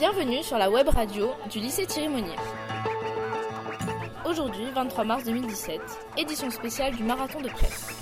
Bienvenue sur la web radio du lycée Thierry Monnier. Aujourd'hui, 23 mars 2017, édition spéciale du marathon de presse.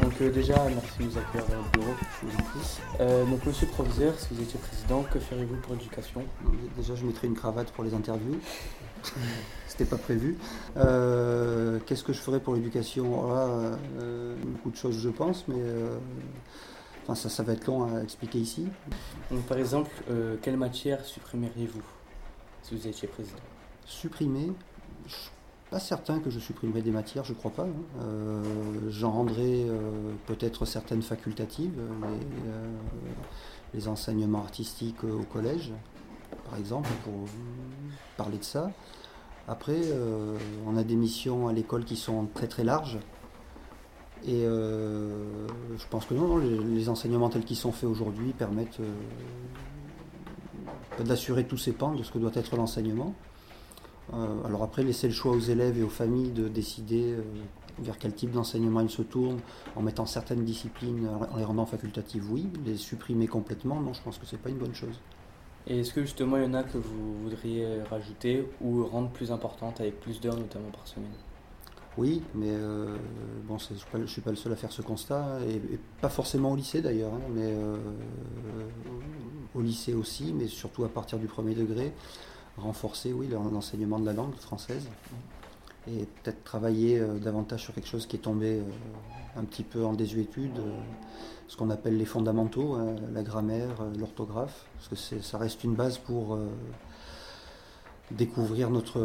Donc euh, déjà, merci de nous accueillir dans le bureau. je vous en prie. Euh, donc monsieur le professeur, si vous étiez président, que ferez-vous pour l'éducation? Déjà, je mettrai une cravate pour les interviews. C'était pas prévu. Euh, Qu'est-ce que je ferais pour l'éducation? Voilà, euh, Beaucoup de choses, je pense, mais euh, enfin, ça, ça va être long à expliquer ici. Donc par exemple, quelle matière supprimeriez-vous si vous étiez président? Supprimer, je suis pas certain que je supprimerai des matières, je crois pas. hein. Euh, J'en rendrai euh, peut-être certaines facultatives, les, euh, les enseignements artistiques au collège, par exemple, pour parler de ça. Après, euh, on a des missions à l'école qui sont très très larges. Et euh, je pense que non, les, enseignements tels qu'ils sont faits aujourd'hui permettent euh, d'assurer tous ces pans de ce que doit être l'enseignement. Alors après, laisser le choix aux élèves et aux familles de décider vers quel type d'enseignement ils se tournent, en mettant certaines disciplines, en les rendant facultatives, oui. Les supprimer complètement, non, je pense que c'est pas une bonne chose. Et est-ce que justement il y en a que vous voudriez rajouter ou rendre plus importantes avec plus d'heures notamment par semaine? Oui, mais euh, bon, je je suis pas le seul à faire ce constat, et, pas forcément au lycée d'ailleurs, hein, mais euh, au lycée aussi, mais surtout à partir du premier degré, renforcer, oui, l'en- l'enseignement de la langue française, et peut-être travailler euh, davantage sur quelque chose qui est tombé euh, un petit peu en désuétude, euh, ce qu'on appelle les fondamentaux, hein, la grammaire, l'orthographe, parce que ça reste une base pour découvrir notre,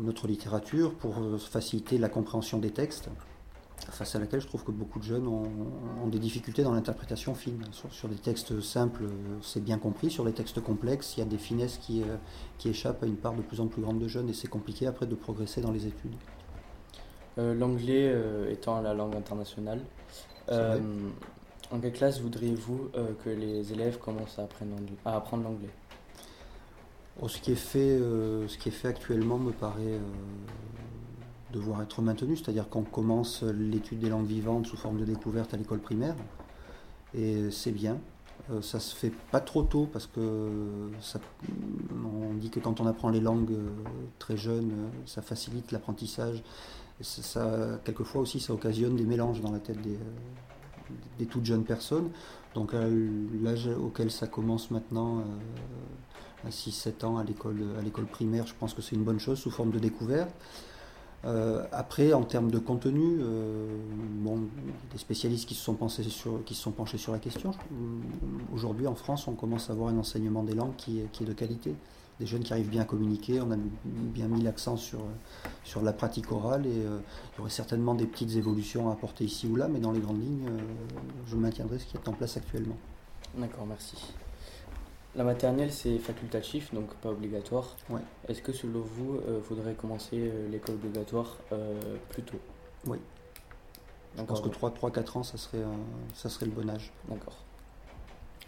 notre littérature, pour faciliter la compréhension des textes, face à laquelle je trouve que beaucoup de jeunes ont, ont des difficultés dans l'interprétation fine. Sur, sur des textes simples, c'est bien compris, sur les textes complexes, il y a des finesses qui, euh, qui échappent à une part de plus en plus grande de jeunes, et c'est compliqué après de progresser dans les études. Euh, L'anglais euh, étant la langue internationale, euh, en quelle classe voudriez-vous que les élèves commencent à apprendre l'anglais, Oh, ce, qui est fait, ce qui est fait actuellement me paraît devoir être maintenu, c'est-à-dire qu'on commence l'étude des langues vivantes sous forme de découverte à l'école primaire, et c'est bien. Euh, ça se fait pas trop tôt parce que ça- on dit que quand on apprend les langues euh, très jeunes, euh, ça facilite l'apprentissage. Ça, quelquefois aussi, ça occasionne des mélanges dans la tête des, des toutes jeunes personnes. Donc à l'âge auquel ça commence maintenant, à 6-7 ans à l'école primaire, je pense que c'est une bonne chose sous forme de découverte. Euh, après, en termes de contenu, euh, bon, des spécialistes qui se sont, pensés sur, qui se sont penchés sur la question. Aujourd'hui, en France, on commence à avoir un enseignement des langues qui est, de qualité. Des jeunes qui arrivent bien à communiquer, on a bien mis l'accent sur, sur la pratique orale et euh, il y aurait certainement des petites évolutions à apporter ici ou là, mais dans les grandes lignes, euh, je maintiendrai ce qui est en place actuellement. D'accord, merci. La maternelle, c'est facultatif, donc pas obligatoire. Ouais. Est-ce que selon vous, il faudrait commencer euh, l'école obligatoire euh, plus tôt? Oui. Je pense que 3-4 ans, ça serait, euh, ça serait le bon âge. D'accord.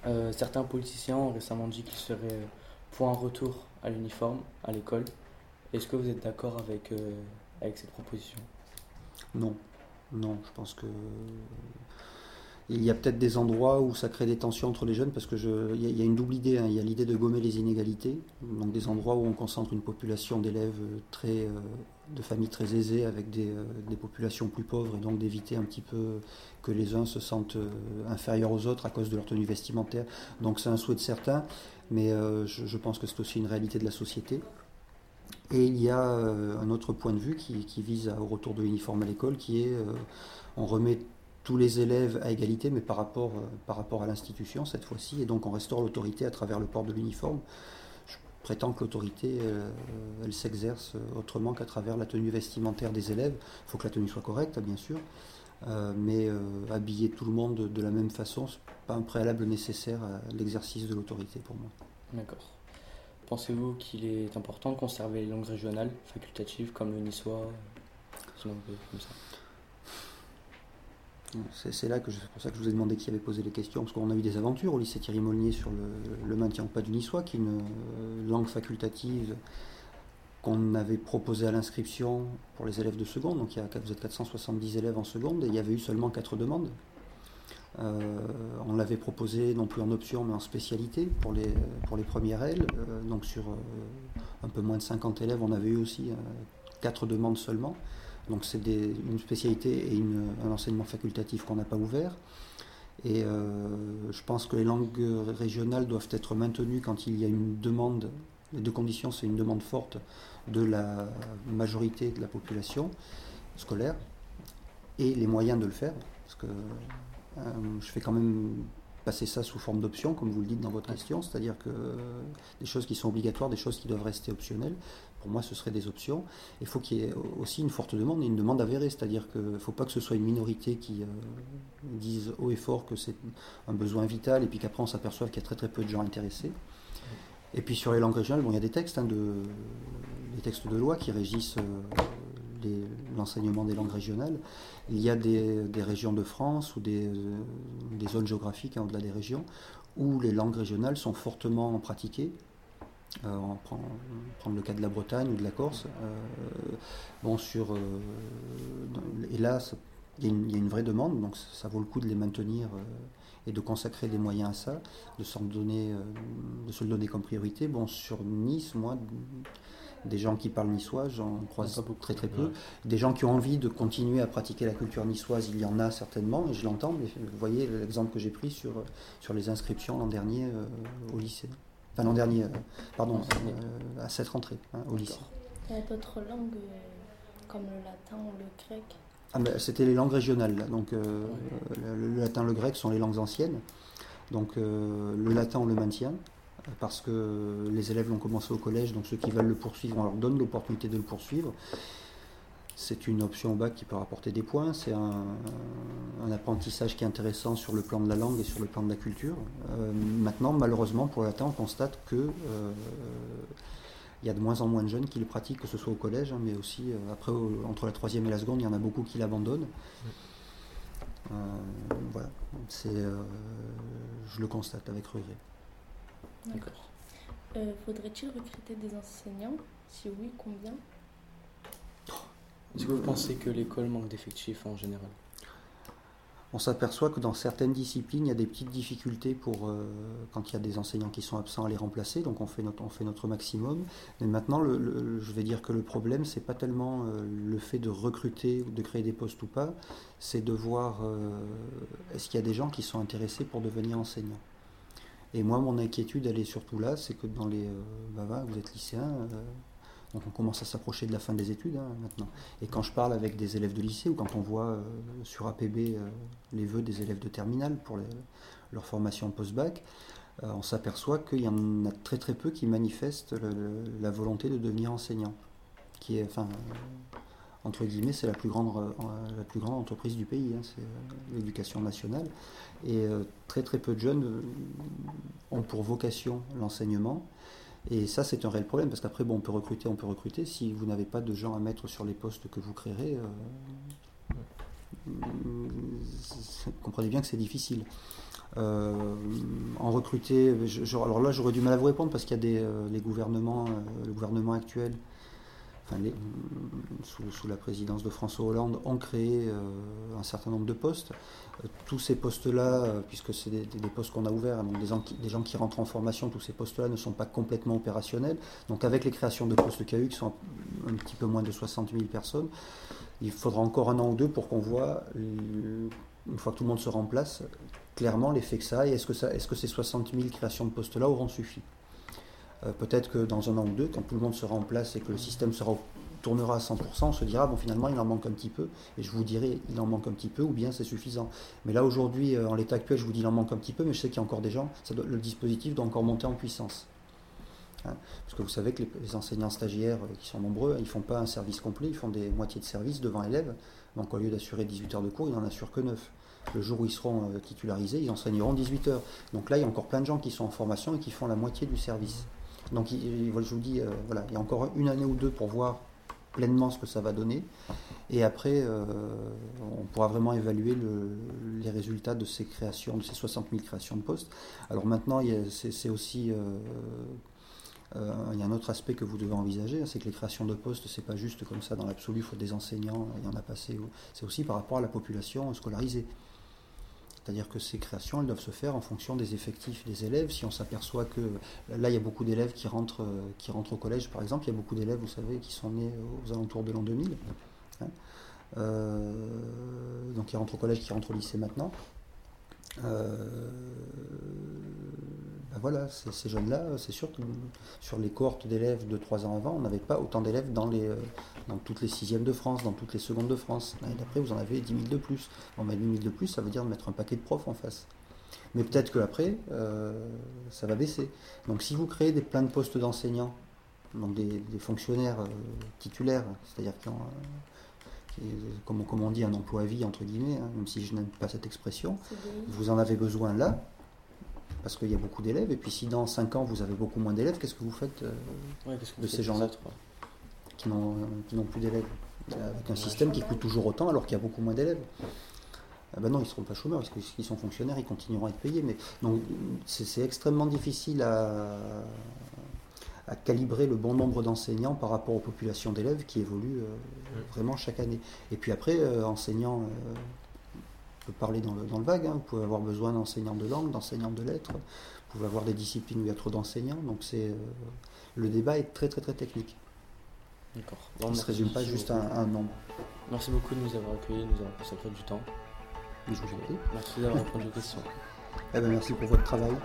Euh, certains politiciens ont récemment dit qu'ils seraient euh, pour un retour à l'uniforme à l'école. Est-ce que vous êtes d'accord avec, euh, avec cette proposition? Non, non, je pense que il y a peut-être des endroits où ça crée des tensions entre les jeunes parce que je, y a, une double idée. hein. Il y a l'idée de gommer les inégalités, donc des endroits où on concentre une population d'élèves très, euh, de familles très aisées avec des, euh, des populations plus pauvres et donc d'éviter un petit peu que les uns se sentent euh, inférieurs aux autres à cause de leur tenue vestimentaire. Donc c'est un souhait de certains, mais euh, je, pense que c'est aussi une réalité de la société. Et il y a euh, un autre point de vue qui, vise au retour de l'uniforme à l'école, qui est euh, on remet tous les élèves à égalité, mais par rapport, euh, par rapport à l'institution cette fois-ci, et donc on restaure l'autorité à travers le port de l'uniforme. Je prétends que l'autorité, euh, elle s'exerce autrement qu'à travers la tenue vestimentaire des élèves. Il faut que la tenue soit correcte, bien sûr, euh, mais euh, habiller tout le monde de, la même façon, c'est pas un préalable nécessaire à l'exercice de l'autorité pour moi. D'accord. Pensez-vous qu'il est important de conserver les langues régionales facultatives comme le niçois euh, ça? C'est là que c'est pour ça que je vous ai demandé qui avait posé les questions, parce qu'on a eu des aventures au lycée Thierry Molnier sur le, maintien ou pas du niçois, qui est une euh, langue facultative qu'on avait proposé à l'inscription pour les élèves de seconde. Donc il y a, vous êtes 470 élèves en seconde et il y avait eu seulement 4 demandes. Euh, on l'avait proposé non plus en option mais en spécialité pour les, pour les premières L. Euh, donc sur un peu moins de 50 élèves, on avait eu aussi 4 demandes seulement. Donc c'est une spécialité et un enseignement facultatif qu'on n'a pas ouvert. Et je pense que les langues régionales doivent être maintenues quand il y a une demande les deux conditions, c'est une demande forte de la majorité de la population scolaire et les moyens de le faire. Parce que euh, je fais quand même passer ça sous forme d'option, comme vous le dites dans votre question, c'est-à-dire que des choses qui sont obligatoires, des choses qui doivent rester optionnelles, pour moi ce seraient des options. Il faut qu'il y ait aussi une forte demande et une demande avérée, c'est-à-dire qu'il ne faut pas que ce soit une minorité qui euh, dise haut et fort que c'est un besoin vital et puis qu'après on s'aperçoive qu'il y a très très peu de gens intéressés. Et puis sur les langues régionales, bon, il y a des textes, hein, de, des textes de loi qui régissent euh, l'enseignement des langues régionales. Il y a des, régions de France ou des, euh, zones géographiques hein, au-delà des régions où les langues régionales sont fortement pratiquées. Euh, on prend, prendre le cas de la Bretagne ou de la Corse. bon, sur, et là, il y, a une vraie demande, donc ça vaut le coup de les maintenir et de consacrer des moyens à ça, de, s'en donner, euh, de se le donner comme priorité. Bon, sur Nice, moi, des gens qui parlent niçois, j'en croise très très peu. Des gens qui ont envie de continuer à pratiquer la culture niçoise, il y en a certainement, et je l'entends, mais vous voyez l'exemple que j'ai pris sur, sur les inscriptions l'an dernier euh, au lycée. Enfin, l'an dernier, euh, pardon, à cette rentrée, hein, au lycée. Il y a d'autres langues comme le latin ou le grec ah, c'était les langues régionales. Donc, euh, le, latin, le grec sont les langues anciennes. Donc, euh, le latin, on le maintient parce que les élèves l'ont commencé au collège. Donc, ceux qui veulent le poursuivre, on leur donne l'opportunité de le poursuivre. C'est une option au bac qui peut rapporter des points. C'est un, apprentissage qui est intéressant sur le plan de la langue et sur le plan de la culture. Euh, maintenant, malheureusement, pour le latin, on constate que il y a de moins en moins de jeunes qui le pratiquent, que ce soit au collège, hein, mais aussi euh, après, entre la troisième et la seconde, il y en a beaucoup qui l'abandonnent. Euh, voilà, c'est, euh, je le constate avec regret. D'accord. faudrait-il recruter des enseignants? Si oui, combien? Est-ce que vous pensez que l'école manque d'effectifs en général? On s'aperçoit que dans certaines disciplines, il y a des petites difficultés pour euh, quand il y a des enseignants qui sont absents à les remplacer, donc on fait notre, on fait notre maximum. Mais maintenant, je vais dire que le problème, c'est pas tellement euh, le fait de recruter ou de créer des postes ou pas, c'est de voir euh, est-ce qu'il y a des gens qui sont intéressés pour devenir enseignants? Et moi, mon inquiétude, elle est surtout là, c'est que dans les... bah, vous êtes lycéen, donc on commence à s'approcher de la fin des études hein, maintenant. Et quand je parle avec des élèves de lycée ou quand on voit euh, sur APB euh, les vœux des élèves de terminale pour leur formation post-bac, euh, on s'aperçoit qu'il y en a très très peu qui manifestent la volonté de devenir enseignant. Qui entre guillemets, c'est la plus grande, la plus grande entreprise du pays, hein, c'est l'éducation nationale. Et très très peu de jeunes ont pour vocation l'enseignement. Et ça, c'est un réel problème, parce qu'après, bon, on peut recruter, on peut recruter. Si vous n'avez pas de gens à mettre sur les postes que vous créerez, euh, comprenez bien que c'est difficile. Euh, en recruter, alors là, j'aurais du mal à vous répondre, parce qu'il y a des, euh, les gouvernements, le gouvernement actuel sous, la présidence de François Hollande, ont créé euh, un certain nombre de postes. Euh, tous ces postes-là, euh, puisque c'est des, postes qu'on a ouverts, donc des gens, qui, rentrent en formation, tous ces postes-là ne sont pas complètement opérationnels. Donc avec les créations de postes KU, qui sont un, petit peu moins de 60 000 personnes, il faudra encore un an ou deux pour qu'on voit, une fois que tout le monde se remplace, clairement l'effet que ça a que, est-ce que ces 60 000 créations de postes-là auront suffi peut-être que dans un an ou deux, quand tout le monde sera en place et que le système sera, tournera à 100%, on se dira, bon finalement il en manque un petit peu, et je vous dirai, il en manque un petit peu, ou bien c'est suffisant. Mais là aujourd'hui, euh, en l'état actuel, je vous dis, il en manque un petit peu, mais je sais qu'il y a encore des gens, le dispositif doit encore monter en puissance. Hein, parce que vous savez que les, enseignants stagiaires euh, qui sont nombreux, ils ne font pas un service complet, ils font des moitiés de service devant élèves. Donc au lieu d'assurer 18 heures de cours, ils n'en assurent que 9. Le jour où ils seront titularisés, ils enseigneront 18 heures. Donc là, il y a encore plein de gens qui sont en formation et qui font la moitié du service. Donc je vous dis, euh, voilà, il y a encore une année ou deux pour voir pleinement ce que ça va donner. Et après, euh, on pourra vraiment évaluer les résultats de ces créations, de ces 60 000 créations de postes. Alors maintenant, c'est aussi... Euh, il y a un autre aspect que vous devez envisager, c'est que les créations de postes, c'est pas juste comme ça dans l'absolu, il faut des enseignants, il y en a passé. C'est aussi par rapport à la population scolarisée. C'est-à-dire que ces créations, elles doivent se faire en fonction des effectifs des élèves. Si on s'aperçoit que là, il y a beaucoup d'élèves qui rentrent, qui rentrent au collège, par exemple, il y a beaucoup d'élèves, vous savez, qui sont nés aux alentours de l'an 2000. Hein. Euh, donc qui rentrent au collège, qui rentrent au lycée maintenant. Euh, voilà, ces jeunes-là, c'est sûr que sur les cohortes d'élèves de 3 ans avant, on n'avait pas autant d'élèves dans, les, euh, dans toutes les sixièmes de France, dans toutes les secondes de France. L'année d'après, vous en avez 10 000 de plus. Bon, mais 10 000 de plus, ça veut dire mettre un paquet de profs en face. Mais peut-être qu'après, euh, ça va baisser. Donc si vous créez des plein de postes d'enseignants, donc des, fonctionnaires titulaires, c'est-à-dire qui ont comme, on dit, un emploi à vie, entre guillemets, hein, même si je n'aime pas cette expression, vous en avez besoin là, parce qu'il y a beaucoup d'élèves, et puis si dans 5 ans vous avez beaucoup moins d'élèves, qu'est-ce que vous faites euh, de ces gens-là qui n'ont plus d'élèves Avec un système qui coûte toujours autant alors qu'il y a beaucoup moins d'élèves. Ah ben non, ils ne seront pas chômeurs, parce qu'ils sont fonctionnaires, ils continueront à être payés. Mais donc c'est extrêmement difficile à, à calibrer le bon nombre d'enseignants par rapport aux populations d'élèves qui évoluent euh, vraiment chaque année. Et puis après, euh, enseignants, peut parler dans le, dans le vague, hein, vous pouvez avoir besoin d'enseignants de langue, d'enseignants de lettres, vous pouvez avoir des disciplines où il y a trop d'enseignants, donc c'est le débat est très très très technique. D'accord. il ne se résume pas juste à un, nombre. Merci beaucoup de nous avoir accueillis, de nous avoir consacré du temps. je vous en prie. Merci d'avoir répondu aux questions. Eh ben, merci pour votre travail.